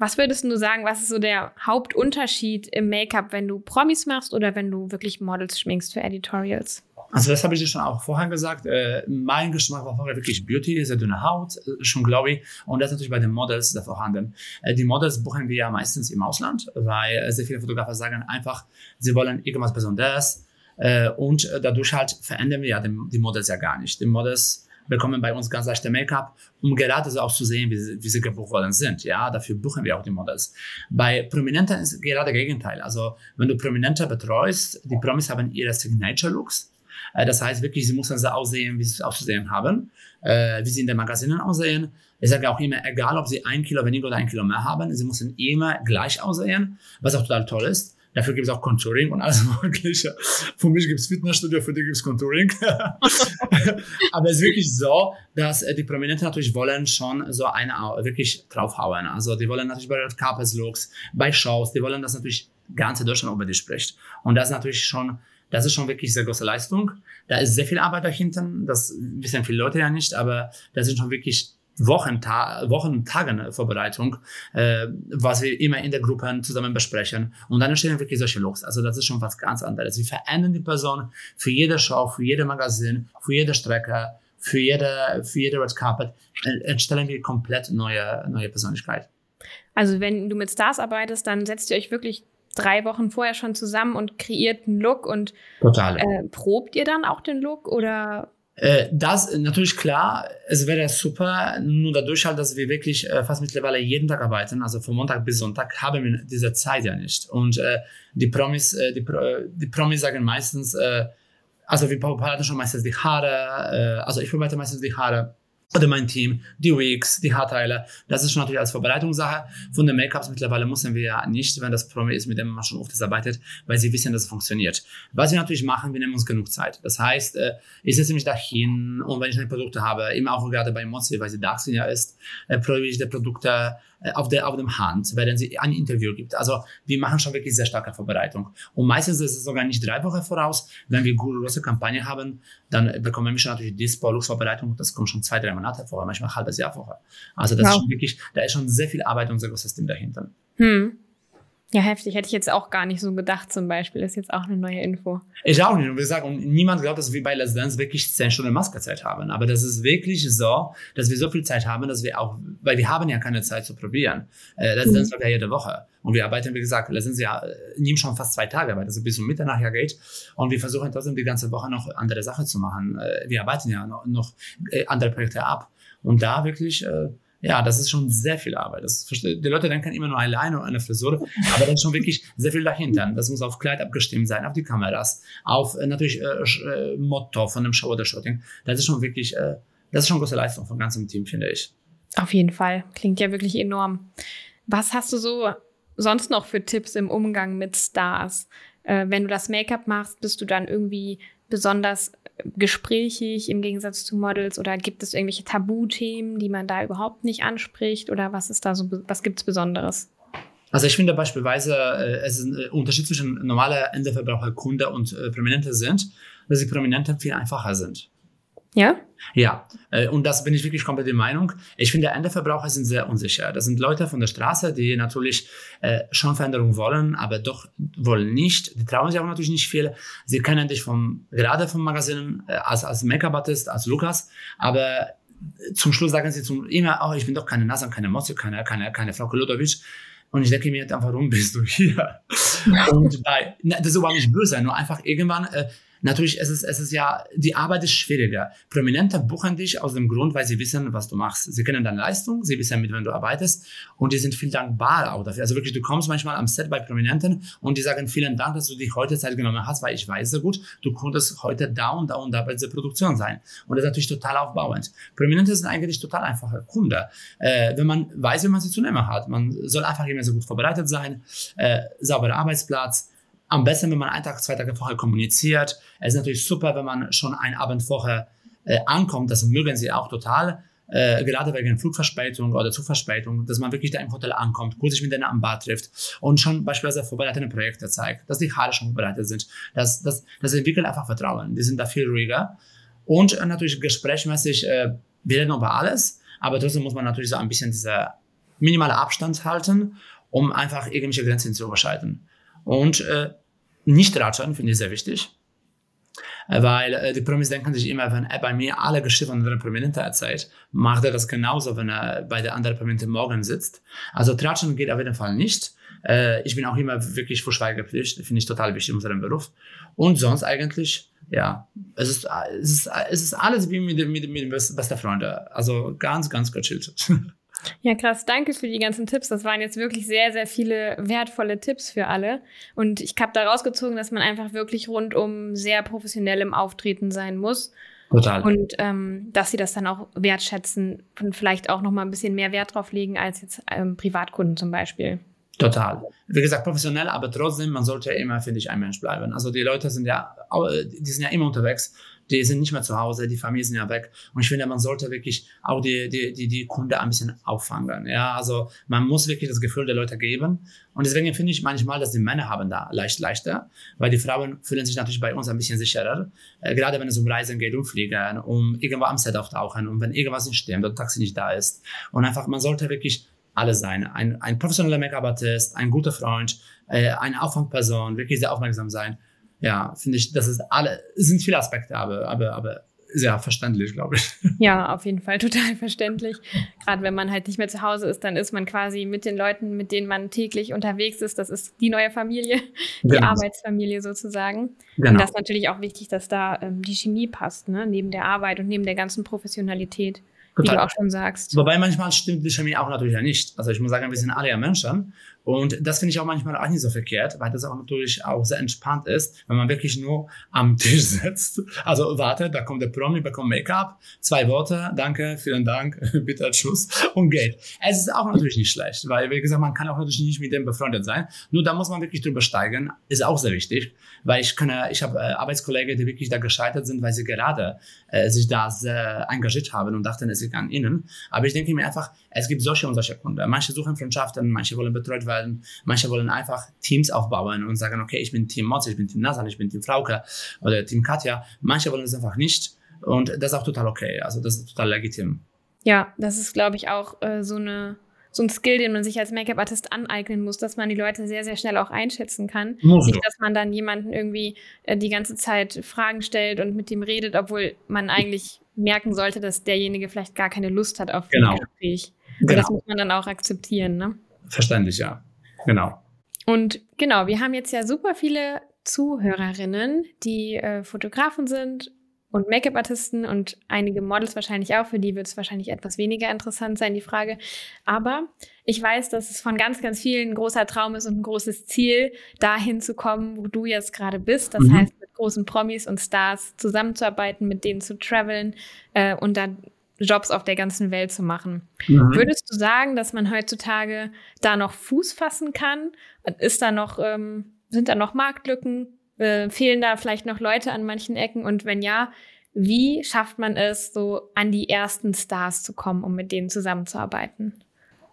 Was würdest du sagen, was ist so der Hauptunterschied im Make-up, wenn du Promis machst oder wenn du wirklich Models schminkst für Editorials? Also das habe ich dir schon auch vorher gesagt. Äh, mein Geschmack war vorher wirklich Beauty, sehr dünne Haut, äh, schon ich. Und das ist natürlich bei den Models sehr vorhanden. Äh, die Models buchen wir ja meistens im Ausland, weil äh, sehr viele Fotografen sagen einfach, sie wollen irgendwas Besonderes. Äh, und dadurch halt verändern wir ja die, die Models ja gar nicht. Die Models bekommen bei uns ganz leichte Make-up, um gerade so auch zu sehen, wie sie, wie sie gebucht worden sind. Ja, dafür buchen wir auch die Models. Bei Prominenten ist gerade das Gegenteil. Also, wenn du Prominente betreust, die Promis haben ihre Signature Looks. Äh, das heißt wirklich, sie müssen so aussehen, wie sie es auszusehen haben, äh, wie sie in den Magazinen aussehen. Ich sage auch immer, egal ob sie ein Kilo weniger oder ein Kilo mehr haben, sie müssen immer gleich aussehen, was auch total toll ist. Dafür gibt es auch Contouring und alles Mögliche. Für mich gibt es Fitnessstudio, für die gibt es Contouring. Aber es ist wirklich so, dass äh, die Prominenten natürlich wollen schon so eine wirklich draufhauen. Also die wollen natürlich bei Red Carpet Looks, bei Shows, die wollen, dass natürlich ganze Deutschland über die spricht. Und das ist natürlich schon das ist schon wirklich sehr große Leistung. Da ist sehr viel Arbeit dahinter. Das wissen viele Leute ja nicht, aber das sind schon wirklich Wochen, Ta Wochen, Tage Vorbereitung, äh, was wir immer in der Gruppe zusammen besprechen. Und dann entstehen wirklich solche Looks. Also das ist schon was ganz anderes. Wir verändern die Person für jede Show, für jede Magazin, für jede Strecke, für jede, für jede Red Carpet, entstellen wir komplett neue, neue Persönlichkeit. Also wenn du mit Stars arbeitest, dann setzt ihr euch wirklich drei Wochen vorher schon zusammen und kreiert einen Look und Total. Äh, probt ihr dann auch den Look oder? Äh, das natürlich klar, es wäre super, nur dadurch halt, dass wir wirklich äh, fast mittlerweile jeden Tag arbeiten, also von Montag bis Sonntag, haben wir diese Zeit ja nicht. Und äh, die Promis, äh, die, Pro, die Promis sagen meistens, äh, also wir bearbeiten schon meistens die Haare, äh, also ich bearbeite meistens die Haare oder mein Team, die Wigs, die Haarteile. Das ist schon natürlich als Vorbereitungssache. Von den Make-ups mittlerweile müssen wir ja nicht, wenn das Promi ist, mit dem man schon oft arbeitet, weil sie wissen, dass es funktioniert. Was wir natürlich machen, wir nehmen uns genug Zeit. Das heißt, äh, ich setze mich da hin und wenn ich neue Produkte habe, immer auch gerade bei Mozi, weil sie Dachsen ja ist, äh, probiere ich die Produkte auf der, auf dem Hand, wenn sie ein Interview gibt. Also wir machen schon wirklich sehr starke Vorbereitung. Und meistens ist es sogar nicht drei Wochen voraus. Wenn wir große Kampagne haben, dann bekommen wir schon natürlich die Vorbereitung. Das kommt schon zwei, drei Monate vorher, manchmal ein halbes Jahr vorher. Also das wow. ist schon wirklich, da ist schon sehr viel Arbeit und sehr großes System dahinter. Hm. Ja, heftig. Hätte ich jetzt auch gar nicht so gedacht, zum Beispiel. ist jetzt auch eine neue Info. Ich auch nicht. Und wir sagen, und niemand glaubt, dass wir bei Let's Dance wirklich 10 Stunden Maskezeit haben. Aber das ist wirklich so, dass wir so viel Zeit haben, dass wir auch, weil wir haben ja keine Zeit zu probieren. Äh, Let's mhm. Dance läuft ja jede Woche. Und wir arbeiten, wie gesagt, Let's Dance ja, äh, nehmen schon fast zwei Tage, weil das bis um Mitternacht ja geht. Und wir versuchen trotzdem die ganze Woche noch andere Sachen zu machen. Äh, wir arbeiten ja noch, noch äh, andere Projekte ab. Und da wirklich, äh, ja, das ist schon sehr viel Arbeit. Das, die Leute denken immer nur alleine und eine Frisur, aber dann schon wirklich sehr viel dahinter. Das muss auf Kleid abgestimmt sein, auf die Kameras, auf äh, natürlich äh, äh, Motto von dem Show oder Shooting. Das ist schon wirklich, äh, das ist schon große Leistung vom ganzen Team, finde ich. Auf jeden Fall. Klingt ja wirklich enorm. Was hast du so sonst noch für Tipps im Umgang mit Stars? Äh, wenn du das Make-up machst, bist du dann irgendwie besonders gesprächig im Gegensatz zu Models oder gibt es irgendwelche Tabuthemen, die man da überhaupt nicht anspricht oder was ist da so, was gibt es Besonderes? Also ich finde beispielsweise, äh, es ist ein Unterschied zwischen normaler Endeverbraucher, Kunde und äh, Prominente sind, dass die Prominenten viel einfacher sind. Ja? Ja, äh, und das bin ich wirklich komplett der Meinung. Ich finde, Endeverbraucher sind sehr unsicher. Das sind Leute von der Straße, die natürlich äh, schon Veränderung wollen, aber doch wollen nicht. Die trauen sich auch natürlich nicht viel. Sie kennen dich vom, gerade vom Magazin äh, als, als Make-up-Artist, als Lukas, aber zum Schluss sagen sie zum, immer, oh, ich bin doch keine Nase, keine Motze, keine, keine, keine Frau Kolodowitsch. Und ich denke mir dann, warum bist du hier? Und bei, das ist überhaupt nicht böse, nur einfach irgendwann, äh, Natürlich ist es, es ist ja, die Arbeit ist schwieriger. Prominente buchen dich aus dem Grund, weil sie wissen, was du machst. Sie kennen deine Leistung, sie wissen, mit wem du arbeitest und die sind viel dankbar auch dafür. Also wirklich, du kommst manchmal am Set bei Prominenten und die sagen, vielen Dank, dass du dich heute Zeit genommen hast, weil ich weiß sehr gut, du konntest heute da und da und da bei dieser Produktion sein. Und das ist natürlich total aufbauend. Prominente sind eigentlich total einfache Kunde. Äh, wenn man weiß, wie man sie zu nehmen hat. Man soll einfach immer so gut vorbereitet sein, äh, sauberer Arbeitsplatz, am besten, wenn man einen Tag, zwei Tage vorher kommuniziert. Es ist natürlich super, wenn man schon einen Abend vorher äh, ankommt. Das mögen sie auch total. Äh, gerade wegen Flugverspätung oder Zugverspätung, dass man wirklich da im Hotel ankommt, kurz sich mit denen am Bad trifft und schon beispielsweise vorbereitete Projekte zeigt, dass die Haare schon vorbereitet sind. Das, das, das entwickelt einfach Vertrauen. Die sind da viel ruhiger. Und äh, natürlich gesprächsmäßig, äh, wir reden über alles, aber trotzdem muss man natürlich so ein bisschen diese minimale Abstand halten, um einfach irgendwelche Grenzen zu überschreiten. Und äh, nicht ratschen, finde ich sehr wichtig. Äh, weil äh, die Promis denken sich immer, wenn er bei mir alle Geschichten von anderen Prominenten erzählt, macht er das genauso, wenn er bei der anderen Prominenten morgen sitzt. Also Tratschen geht auf jeden Fall nicht. Äh, ich bin auch immer wirklich vor Schweigepflicht, finde ich total wichtig in unserem Beruf. Und sonst eigentlich, ja, es ist, es ist, es ist alles wie mit, mit, mit bester Freunde. Also ganz, ganz gechillt. Ja, krass. Danke für die ganzen Tipps. Das waren jetzt wirklich sehr, sehr viele wertvolle Tipps für alle. Und ich habe da rausgezogen, dass man einfach wirklich rundum sehr professionell im Auftreten sein muss. Total. Und ähm, dass sie das dann auch wertschätzen und vielleicht auch noch mal ein bisschen mehr Wert drauf legen als jetzt ähm, Privatkunden zum Beispiel. Total. Wie gesagt, professionell, aber trotzdem, man sollte immer, finde ich, ein Mensch bleiben. Also die Leute sind ja, die sind ja immer unterwegs die sind nicht mehr zu Hause, die Familien sind ja weg. Und ich finde, man sollte wirklich auch die, die, die, die Kunde ein bisschen auffangen. Ja, also man muss wirklich das Gefühl der Leute geben. Und deswegen finde ich manchmal, dass die Männer haben da leicht leichter, weil die Frauen fühlen sich natürlich bei uns ein bisschen sicherer. Äh, gerade wenn es um Reisen geht, um Fliegen, um irgendwo am Set auftauchen und wenn irgendwas nicht stimmt oder Taxi nicht da ist. Und einfach, man sollte wirklich alles sein. Ein, ein professioneller Make-up-Artist, ein guter Freund, äh, eine Auffangperson, wirklich sehr aufmerksam sein ja, finde ich, das ist alle, sind viele Aspekte, aber, aber, aber sehr verständlich, glaube ich. Ja, auf jeden Fall total verständlich. Gerade wenn man halt nicht mehr zu Hause ist, dann ist man quasi mit den Leuten, mit denen man täglich unterwegs ist. Das ist die neue Familie, die genau. Arbeitsfamilie sozusagen. Genau. Und das ist natürlich auch wichtig, dass da ähm, die Chemie passt, ne? neben der Arbeit und neben der ganzen Professionalität. Total. Wie du auch schon sagst. Wobei manchmal stimmt die Chemie auch natürlich ja nicht. Also ich muss sagen, wir sind alle ja Menschen. Und das finde ich auch manchmal auch nicht so verkehrt, weil das auch natürlich auch sehr entspannt ist, wenn man wirklich nur am Tisch sitzt. Also wartet, da kommt der Promi, bekommt Make-up, zwei Worte, danke, vielen Dank, bitte Tschüss und geht. Es ist auch natürlich nicht schlecht, weil wie gesagt, man kann auch natürlich nicht mit dem befreundet sein. Nur da muss man wirklich drüber steigen, ist auch sehr wichtig, weil ich kann, ich habe äh, Arbeitskollegen, die wirklich da gescheitert sind, weil sie gerade äh, sich da sehr engagiert haben und dachten, es liegt an ihnen. Aber ich denke mir einfach, es gibt solche und solche Kunden. Manche suchen Freundschaften, manche wollen betreut werden, manche wollen einfach Teams aufbauen und sagen, okay, ich bin Team Motz, ich bin Team Nasan, ich bin Team Frauke oder Team Katja. Manche wollen es einfach nicht und das ist auch total okay. Also das ist total legitim. Ja, das ist, glaube ich, auch äh, so eine so ein Skill, den man sich als Make-up-Artist aneignen muss, dass man die Leute sehr, sehr schnell auch einschätzen kann. Muss Nicht, dass man dann jemanden irgendwie äh, die ganze Zeit Fragen stellt und mit dem redet, obwohl man eigentlich merken sollte, dass derjenige vielleicht gar keine Lust hat auf genau. ein Gespräch. Genau. Das muss man dann auch akzeptieren, ne? Verständlich, ja. Genau. Und genau, wir haben jetzt ja super viele Zuhörerinnen, die äh, Fotografen sind und Make-up-Artisten und einige Models wahrscheinlich auch. Für die wird es wahrscheinlich etwas weniger interessant sein, die Frage. Aber ich weiß, dass es von ganz, ganz vielen ein großer Traum ist und ein großes Ziel, dahin zu kommen, wo du jetzt gerade bist. Das mhm. heißt, mit großen Promis und Stars zusammenzuarbeiten, mit denen zu traveln äh, und dann Jobs auf der ganzen Welt zu machen. Mhm. Würdest du sagen, dass man heutzutage da noch Fuß fassen kann? Ist da noch, ähm, sind da noch Marktlücken? Äh, fehlen da vielleicht noch Leute an manchen Ecken? Und wenn ja, wie schafft man es, so an die ersten Stars zu kommen, um mit denen zusammenzuarbeiten?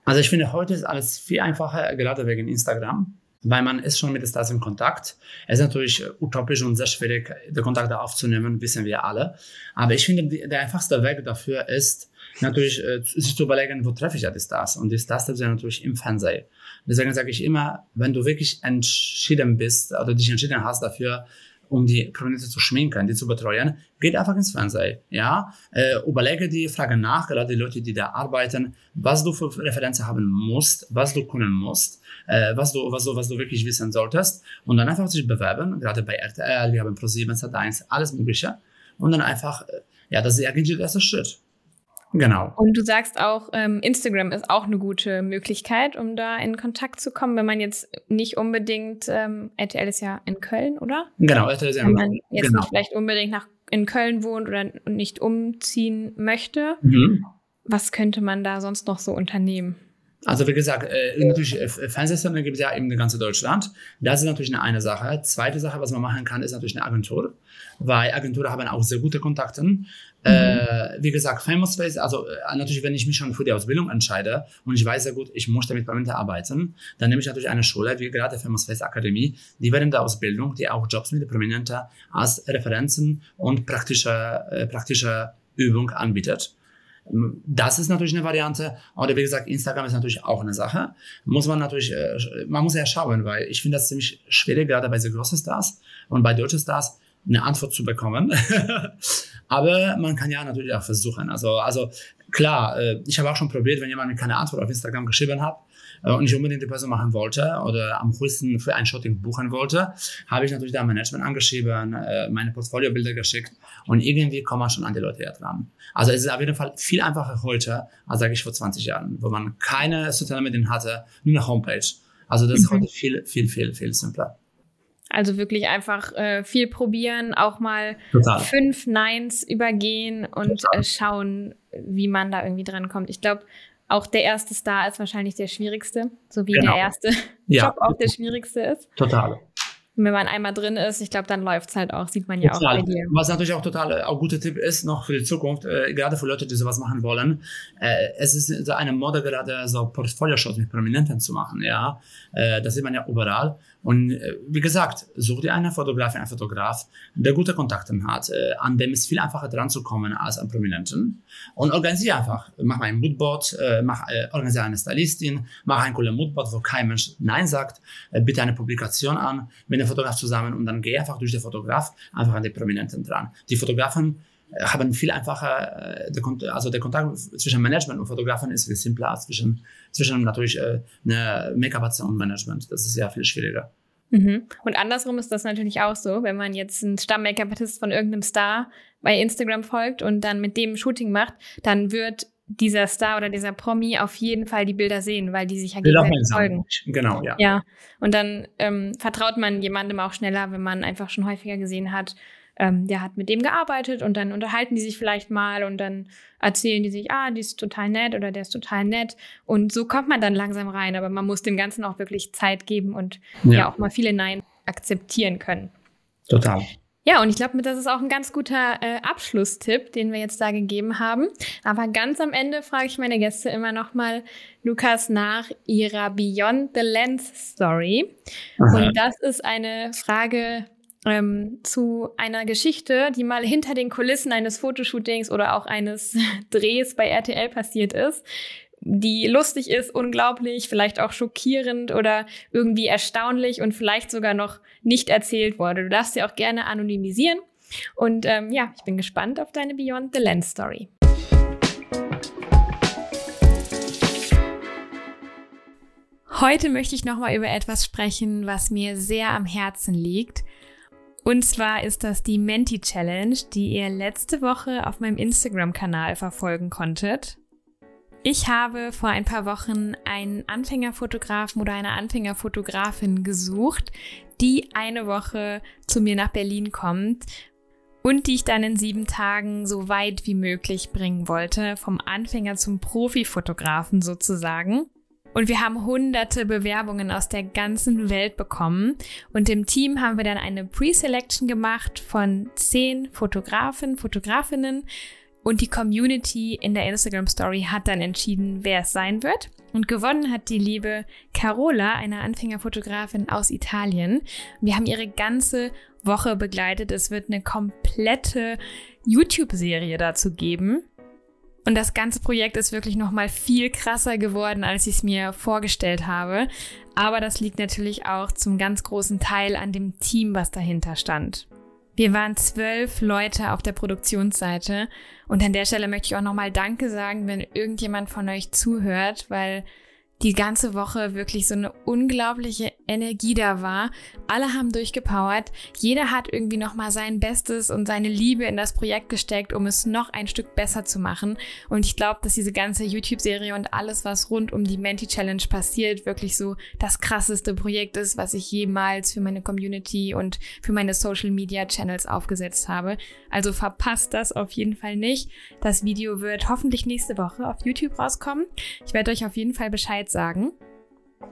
Also ich finde, heute ist alles viel einfacher, gerade wegen Instagram weil man ist schon mit den Stars in Kontakt. Es ist natürlich utopisch und sehr schwierig, den Kontakt aufzunehmen, wissen wir alle. Aber ich finde, der einfachste Weg dafür ist, natürlich äh, sich zu überlegen, wo treffe ich ja die Stars? Und die Stars sind natürlich im Fernsehen. Deswegen sage ich immer, wenn du wirklich entschieden bist oder dich entschieden hast dafür, um die Prominente zu schminken, die zu betreuen, geht einfach ins Fernsehen. Ja, äh, überlege die Frage nach, gerade die Leute, die da arbeiten, was du für Referenzen haben musst, was du können musst, äh, was du, was du, was du wirklich wissen solltest, und dann einfach sich bewerben. Gerade bei RTL, wir haben Pro7, Sat1, alles Mögliche, und dann einfach, äh, ja, das ist eigentlich der erste Schritt. Genau. Und du sagst auch, ähm, Instagram ist auch eine gute Möglichkeit, um da in Kontakt zu kommen, wenn man jetzt nicht unbedingt, ähm, RTL ist ja in Köln, oder? Genau, RTL ist ja in Köln. Wenn man jetzt genau. nicht vielleicht unbedingt nach, in Köln wohnt oder nicht umziehen möchte, mhm. was könnte man da sonst noch so unternehmen? Also wie gesagt, äh, natürlich äh, Fernsehsender gibt es ja in ganz Deutschland. Das ist natürlich eine, eine Sache. Zweite Sache, was man machen kann, ist natürlich eine Agentur, weil Agenturen haben auch sehr gute Kontakte. Mhm. Äh, wie gesagt, Famous Face, also äh, natürlich, wenn ich mich schon für die Ausbildung entscheide und ich weiß sehr gut, ich möchte mit Prominenten arbeiten, dann nehme ich natürlich eine Schule, wie gerade Famous Face Akademie, die während der Ausbildung, die auch Jobs mit Prominenten als Referenzen und praktische, äh, praktische Übung anbietet. Das ist natürlich eine Variante. Oder wie gesagt, Instagram ist natürlich auch eine Sache. Muss man natürlich, äh, man muss ja schauen, weil ich finde das ziemlich schwierig, gerade bei so großen Stars und bei deutschen Stars eine Antwort zu bekommen. Aber man kann ja natürlich auch versuchen. Also, also klar, äh, ich habe auch schon probiert, wenn jemand keine Antwort auf Instagram geschrieben hat, äh, und ich unbedingt die Person machen wollte oder am höchsten für ein Shooting buchen wollte, habe ich natürlich da Management angeschrieben, meine Portfoliobilder geschickt und irgendwie kommt man schon an die Leute dran. Also es ist auf jeden Fall viel einfacher heute, als sage ich vor 20 Jahren, wo man keine sozialen Medien hatte, nur eine Homepage. Also das ist mhm. heute viel, viel, viel, viel simpler. Also wirklich einfach äh, viel probieren, auch mal Total. fünf Nines übergehen und äh, schauen, wie man da irgendwie dran kommt. Ich glaube, auch der erste Star ist wahrscheinlich der schwierigste, so wie genau. der erste ja. Job auch der schwierigste ist. Total. Und wenn man einmal drin ist, ich glaube, dann läuft es halt auch, sieht man ja total. auch bei dir. Was natürlich auch total äh, auch guter Tipp ist, noch für die Zukunft, äh, gerade für Leute, die sowas machen wollen, äh, es ist so eine Mode gerade, so Portfolio-Shots mit Prominenten zu machen, ja. Äh, das sieht man ja überall. Und äh, wie gesagt, such dir einen Fotografin, einen Fotograf, der gute Kontakte hat, äh, an dem ist viel einfacher dran zu kommen als an Prominenten. Und organisiere einfach. Mach mal ein Moodboard, mach, organisiere eine Stylistin, mach ein cooles Moodboard, wo kein Mensch Nein sagt, bitte eine Publikation an mit dem Fotograf zusammen und dann geh einfach durch den Fotograf einfach an die Prominenten dran. Die Fotografen äh, haben viel einfacher, äh, also der Kontakt zwischen Management und Fotografen ist viel simpler als zwischen, zwischen natürlich äh, eine Make-up-Arzt und Management. Das ist ja viel schwieriger. Mhm. Und andersrum ist das natürlich auch so, wenn man jetzt einen Stamm-Make-up-Artist von irgendeinem Star bei Instagram folgt und dann mit dem Shooting macht, dann wird dieser Star oder dieser Promi auf jeden Fall die Bilder sehen, weil die sich ja gegenseitig folgen. Genau, ja. Ja, und dann ähm, vertraut man jemandem auch schneller, wenn man einfach schon häufiger gesehen hat, ähm, der hat mit dem gearbeitet und dann unterhalten die sich vielleicht mal und dann erzählen die sich, ah, die ist total nett oder der ist total nett. Und so kommt man dann langsam rein, aber man muss dem Ganzen auch wirklich Zeit geben und ja, ja auch mal viele Nein akzeptieren können. Total. Ja, und ich glaube, das ist auch ein ganz guter äh, Abschlusstipp, den wir jetzt da gegeben haben. Aber ganz am Ende frage ich meine Gäste immer noch mal, Lukas, nach ihrer Beyond the Lens Story. Aha. Und das ist eine Frage, ähm, zu einer Geschichte, die mal hinter den Kulissen eines Fotoshootings oder auch eines Drehs bei RTL passiert ist, die lustig ist, unglaublich, vielleicht auch schockierend oder irgendwie erstaunlich und vielleicht sogar noch nicht erzählt wurde. Du darfst sie auch gerne anonymisieren. Und ähm, ja, ich bin gespannt auf deine Beyond the Lens Story. Heute möchte ich nochmal über etwas sprechen, was mir sehr am Herzen liegt. Und zwar ist das die Menti Challenge, die ihr letzte Woche auf meinem Instagram-Kanal verfolgen konntet. Ich habe vor ein paar Wochen einen Anfängerfotografen oder eine Anfängerfotografin gesucht, die eine Woche zu mir nach Berlin kommt und die ich dann in sieben Tagen so weit wie möglich bringen wollte, vom Anfänger zum Profifotografen sozusagen. Und wir haben hunderte Bewerbungen aus der ganzen Welt bekommen. Und im Team haben wir dann eine Pre-Selection gemacht von zehn Fotografen, Fotografinnen. Und die Community in der Instagram Story hat dann entschieden, wer es sein wird. Und gewonnen hat die liebe Carola, eine Anfängerfotografin aus Italien. Wir haben ihre ganze Woche begleitet. Es wird eine komplette YouTube-Serie dazu geben. Und das ganze Projekt ist wirklich noch mal viel krasser geworden, als ich es mir vorgestellt habe. Aber das liegt natürlich auch zum ganz großen Teil an dem Team, was dahinter stand. Wir waren zwölf Leute auf der Produktionsseite. Und an der Stelle möchte ich auch nochmal Danke sagen, wenn irgendjemand von euch zuhört, weil die ganze Woche wirklich so eine unglaubliche Energie da war. Alle haben durchgepowert. Jeder hat irgendwie nochmal sein Bestes und seine Liebe in das Projekt gesteckt, um es noch ein Stück besser zu machen. Und ich glaube, dass diese ganze YouTube-Serie und alles, was rund um die Menti Challenge passiert, wirklich so das krasseste Projekt ist, was ich jemals für meine Community und für meine Social Media Channels aufgesetzt habe. Also verpasst das auf jeden Fall nicht. Das Video wird hoffentlich nächste Woche auf YouTube rauskommen. Ich werde euch auf jeden Fall Bescheid sagen.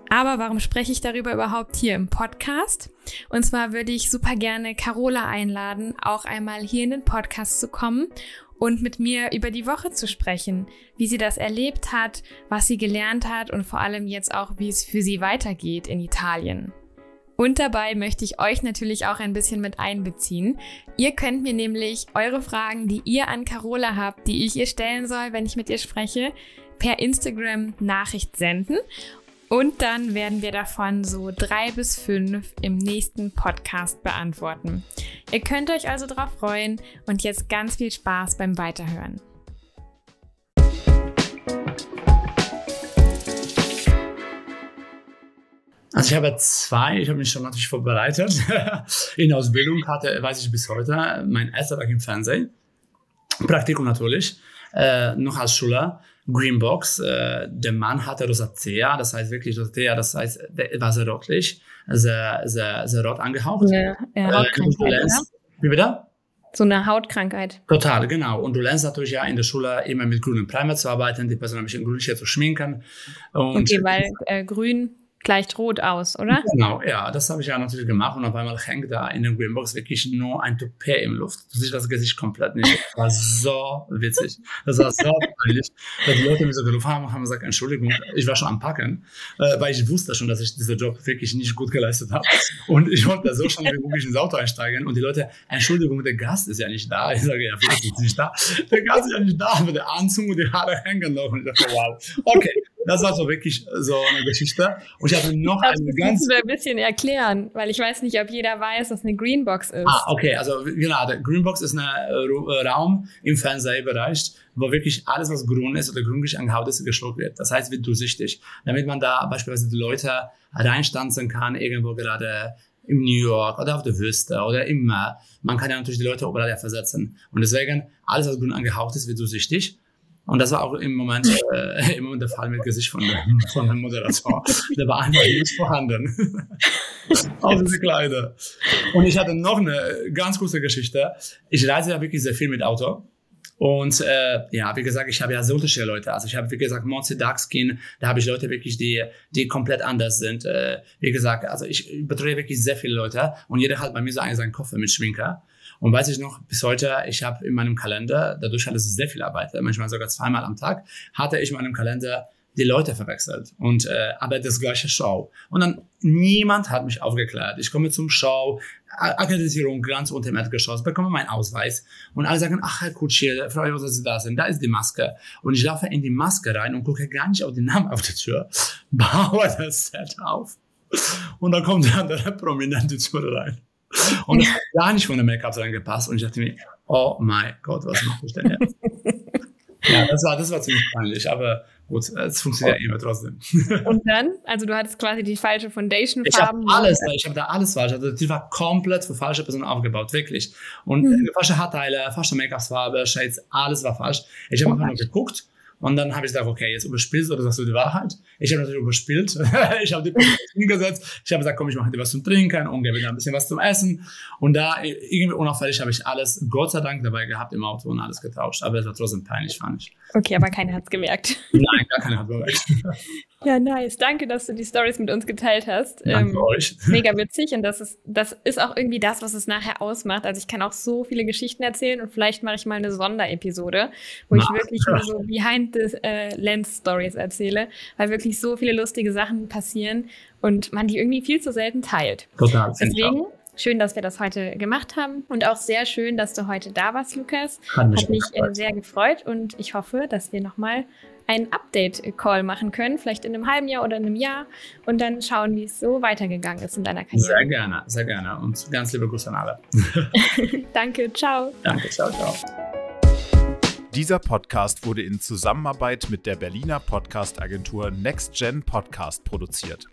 Aber warum spreche ich darüber überhaupt hier im Podcast? Und zwar würde ich super gerne Carola einladen, auch einmal hier in den Podcast zu kommen und mit mir über die Woche zu sprechen, wie sie das erlebt hat, was sie gelernt hat und vor allem jetzt auch, wie es für sie weitergeht in Italien. Und dabei möchte ich euch natürlich auch ein bisschen mit einbeziehen. Ihr könnt mir nämlich eure Fragen, die ihr an Carola habt, die ich ihr stellen soll, wenn ich mit ihr spreche, per Instagram Nachricht senden. Und dann werden wir davon so drei bis fünf im nächsten Podcast beantworten. Ihr könnt euch also darauf freuen und jetzt ganz viel Spaß beim Weiterhören. Also ich habe zwei, ich habe mich schon natürlich vorbereitet. In Ausbildung hatte, weiß ich bis heute, mein erster Tag im Fernsehen. Praktikum natürlich, äh, noch als Schüler. Greenbox, äh, der Mann hatte Rosacea, das heißt wirklich Rosacea, das heißt, der war sehr rotlich, sehr, sehr, sehr rot angehaucht. Ja, ja, äh, Wie bitte? So eine Hautkrankheit. Total, genau. Und du lernst natürlich ja in der Schule immer mit grünem Primer zu arbeiten, die Person ein bisschen grünlicher zu schminken. Und okay, weil äh, grün gleicht rot aus, oder? Genau, ja, das habe ich ja natürlich gemacht und auf einmal hängt da in der Greenbox wirklich nur ein Toupet im Luft. Du siehst das Gesicht komplett nicht. Das war so witzig. Das war so peinlich. Dass die Leute mir so gerufen haben, haben gesagt, Entschuldigung, ich war schon am Packen, äh, weil ich wusste schon, dass ich diesen Job wirklich nicht gut geleistet habe. Und ich wollte so schon wirklich ins Auto einsteigen und die Leute, Entschuldigung, der Gast ist ja nicht da. Ich sage, ja, wirklich ist nicht da. Der Gast ist ja nicht da, aber der Anzug und die Haare hängen noch. Und ich dachte, wow, okay. Das war so wirklich so eine Geschichte. Und ich hatte noch das eine ganz. Das ein bisschen erklären, weil ich weiß nicht, ob jeder weiß, was eine Greenbox ist. Ah, okay. Also, genau. Der Greenbox ist ein äh, Raum im Fernsehbereich, wo wirklich alles, was grün ist oder grünlich angehaut ist, geschluckt wird. Das heißt, wird durchsichtig. Damit man da beispielsweise die Leute reinstanzen kann, irgendwo gerade in New York oder auf der Wüste oder immer. Man kann ja natürlich die Leute überall versetzen. Und deswegen, alles, was grün angehaucht ist, wird durchsichtig. Und das war auch im Moment, äh, im Moment der Fall mit Gesicht von, von dem Moderator. Der war einfach nicht vorhanden. Auf diese Kleider. Und ich hatte noch eine ganz große Geschichte. Ich reise ja wirklich sehr viel mit Auto. Und äh, ja, wie gesagt, ich habe ja so unterschiedliche Leute. Also ich habe, wie gesagt, Monty Darkskin, da habe ich Leute wirklich, die, die komplett anders sind. Äh, wie gesagt, also ich betreue wirklich sehr viele Leute und jeder hat bei mir so einen seinen Koffer mit Schminker. Und weiß ich noch, bis heute, ich habe in meinem Kalender, dadurch, dass es sehr viel Arbeit, manchmal sogar zweimal am Tag, hatte ich in meinem Kalender die Leute verwechselt und äh, aber das gleiche Show. Und dann niemand hat mich aufgeklärt. Ich komme zum Show, Akkreditierung ganz unter dem Erdgeschoss, bekomme meinen Ausweis und alle sagen, ach Herr Kutschier, freue mich, dass Sie da sind, da ist die Maske. Und ich laufe in die Maske rein und gucke gar nicht auf den Namen auf der Tür, baue das Set auf und dann kommt der andere prominente Tür rein. Und das hat gar nicht von der Make-up reingepasst. Und ich dachte mir, oh mein Gott, was mache ich denn jetzt? ja, das war, das war ziemlich peinlich, aber gut, es funktioniert ja immer trotzdem. Und dann, also du hattest quasi die falsche Foundation-Farben. Ich habe alles, ich habe da alles falsch. Also die war komplett für falsche Personen aufgebaut, wirklich. Und mhm. falsche Haarteile, falsche Make-up-Farbe, Shades, alles war falsch. Ich habe oh, einfach nur geguckt und dann habe ich gesagt, okay, jetzt überspielst du oder sagst du die Wahrheit? Ich habe natürlich überspielt. ich habe die Person hingesetzt. Ich habe gesagt, komm, ich mache dir was zum Trinken und gebe dir ein bisschen was zum Essen. Und da irgendwie unauffällig habe ich alles, Gott sei Dank, dabei gehabt im Auto und alles getauscht. Aber es war trotzdem peinlich, fand ich. Okay, aber keiner hat es gemerkt. Nein, gar keiner hat es gemerkt. Ja, nice. Danke, dass du die Stories mit uns geteilt hast. Danke ähm, euch. Mega witzig und das ist, das ist auch irgendwie das, was es nachher ausmacht. Also ich kann auch so viele Geschichten erzählen und vielleicht mache ich mal eine Sonderepisode, wo Na, ich wirklich ja. so behind the äh, lens Stories erzähle, weil wirklich so viele lustige Sachen passieren und man die irgendwie viel zu selten teilt. Total. Deswegen schön, dass wir das heute gemacht haben und auch sehr schön, dass du heute da warst, Lukas. Hat mich, Hat mich äh, sehr gefreut und ich hoffe, dass wir nochmal einen Update-Call machen können, vielleicht in einem halben Jahr oder einem Jahr und dann schauen, wie es so weitergegangen ist in deiner Karriere. Sehr gerne, sehr gerne und ganz liebe Grüße an alle. Danke, ciao. Danke, ciao, ciao. Dieser Podcast wurde in Zusammenarbeit mit der Berliner Podcast-Agentur NextGen Podcast produziert.